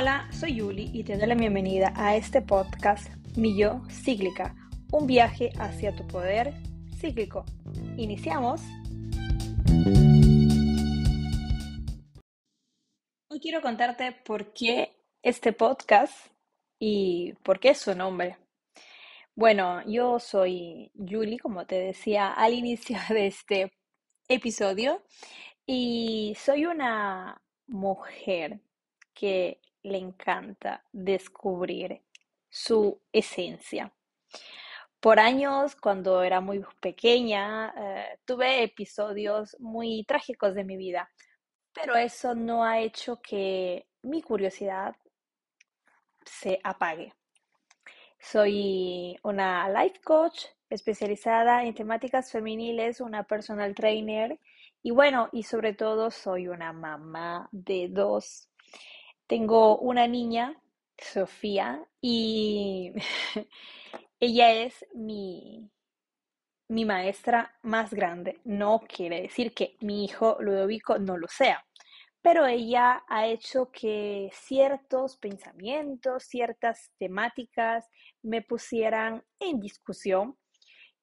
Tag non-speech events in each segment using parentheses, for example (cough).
Hola, soy Yuli y te doy la bienvenida a este podcast Mi Yo Cíclica, un viaje hacia tu poder cíclico. Iniciamos. Hoy quiero contarte por qué este podcast y por qué su nombre. Bueno, yo soy Yuli, como te decía al (laughs) inicio de este episodio, y soy una mujer que le encanta descubrir su esencia. Por años, cuando era muy pequeña, eh, tuve episodios muy trágicos de mi vida, pero eso no ha hecho que mi curiosidad se apague. Soy una life coach especializada en temáticas femeniles, una personal trainer y bueno, y sobre todo soy una mamá de dos tengo una niña, Sofía, y (laughs) ella es mi, mi maestra más grande. No quiere decir que mi hijo Ludovico no lo sea, pero ella ha hecho que ciertos pensamientos, ciertas temáticas me pusieran en discusión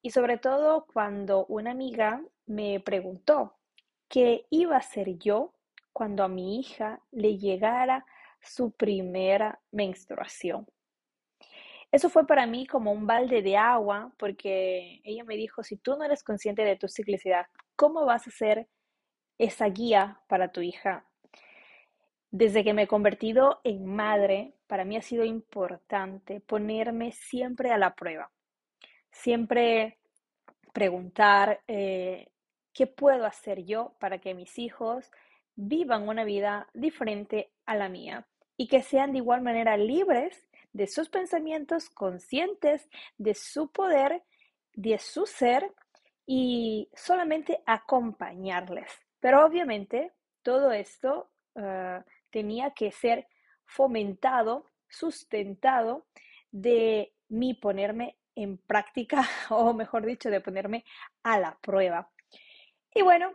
y sobre todo cuando una amiga me preguntó qué iba a hacer yo cuando a mi hija le llegara su primera menstruación. Eso fue para mí como un balde de agua porque ella me dijo, si tú no eres consciente de tu ciclicidad, ¿cómo vas a ser esa guía para tu hija? Desde que me he convertido en madre, para mí ha sido importante ponerme siempre a la prueba, siempre preguntar eh, qué puedo hacer yo para que mis hijos vivan una vida diferente a la mía y que sean de igual manera libres de sus pensamientos, conscientes de su poder, de su ser y solamente acompañarles. Pero obviamente todo esto ah, tenía que ser fomentado, sustentado de mi ponerme en práctica, (laughs) o mejor dicho, de ponerme a la prueba. Y bueno,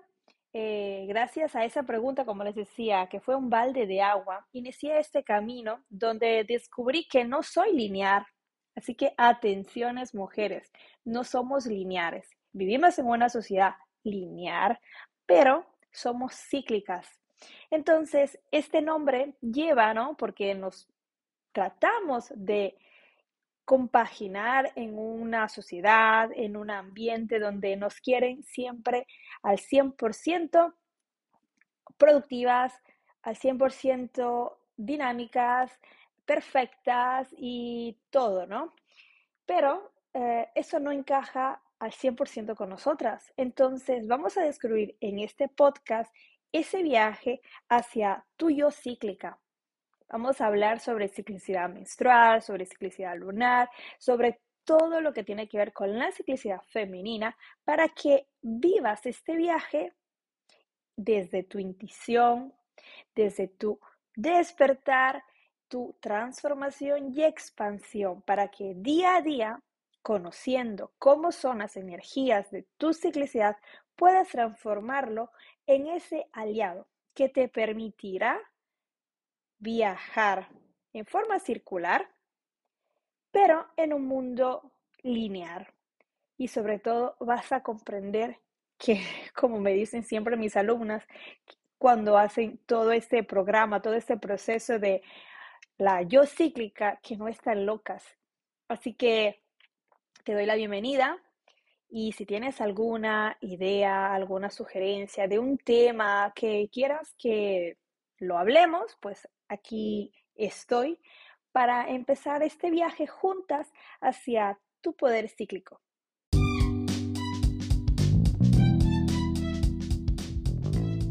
eh, gracias a esa pregunta, como les decía, que fue un balde de agua, inicié este camino donde descubrí que no soy lineal. Así que atenciones mujeres, no somos lineares. Vivimos en una sociedad lineal, pero somos cíclicas. Entonces, este nombre lleva, ¿no? Porque nos tratamos de compaginar en una sociedad, en un ambiente donde nos quieren siempre al 100% productivas, al 100% dinámicas, perfectas y todo, ¿no? Pero eh, eso no encaja al 100% con nosotras. Entonces vamos a descubrir en este podcast ese viaje hacia tu yo cíclica, Vamos a hablar sobre ciclicidad menstrual, sobre ciclicidad lunar, sobre todo lo que tiene que ver con la ciclicidad femenina para que vivas este viaje desde tu intuición, desde tu despertar, tu transformación y expansión, para que día a día, conociendo cómo son las energías de tu ciclicidad, puedas transformarlo en ese aliado que te permitirá viajar en forma circular, pero en un mundo lineal. Y sobre todo vas a comprender que, (laughs) como me dicen siempre mis alumnas, cuando hacen todo este programa, todo este proceso de la yo cíclica, que no están locas. Así que te doy la bienvenida y si tienes alguna idea, alguna sugerencia de un tema que quieras que lo hablemos, pues aquí estoy para empezar este viaje juntas hacia tu poder cíclico.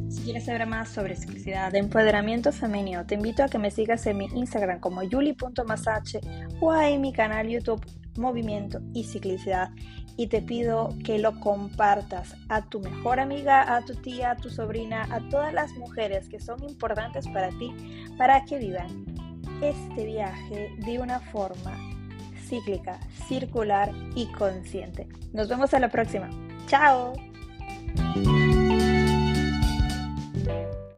Si quieres saber más sobre ciclicidad de empoderamiento femenino, te invito a que me sigas en mi Instagram como yuli.masache o en mi canal YouTube Movimiento y Ciclicidad y te pido que lo compartas a tu mejor amiga, a tu tía, a tu sobrina, a todas las mujeres que son importantes para ti, para que vivan este viaje de una forma cíclica, circular y consciente. Nos vemos a la próxima. ¡Chao!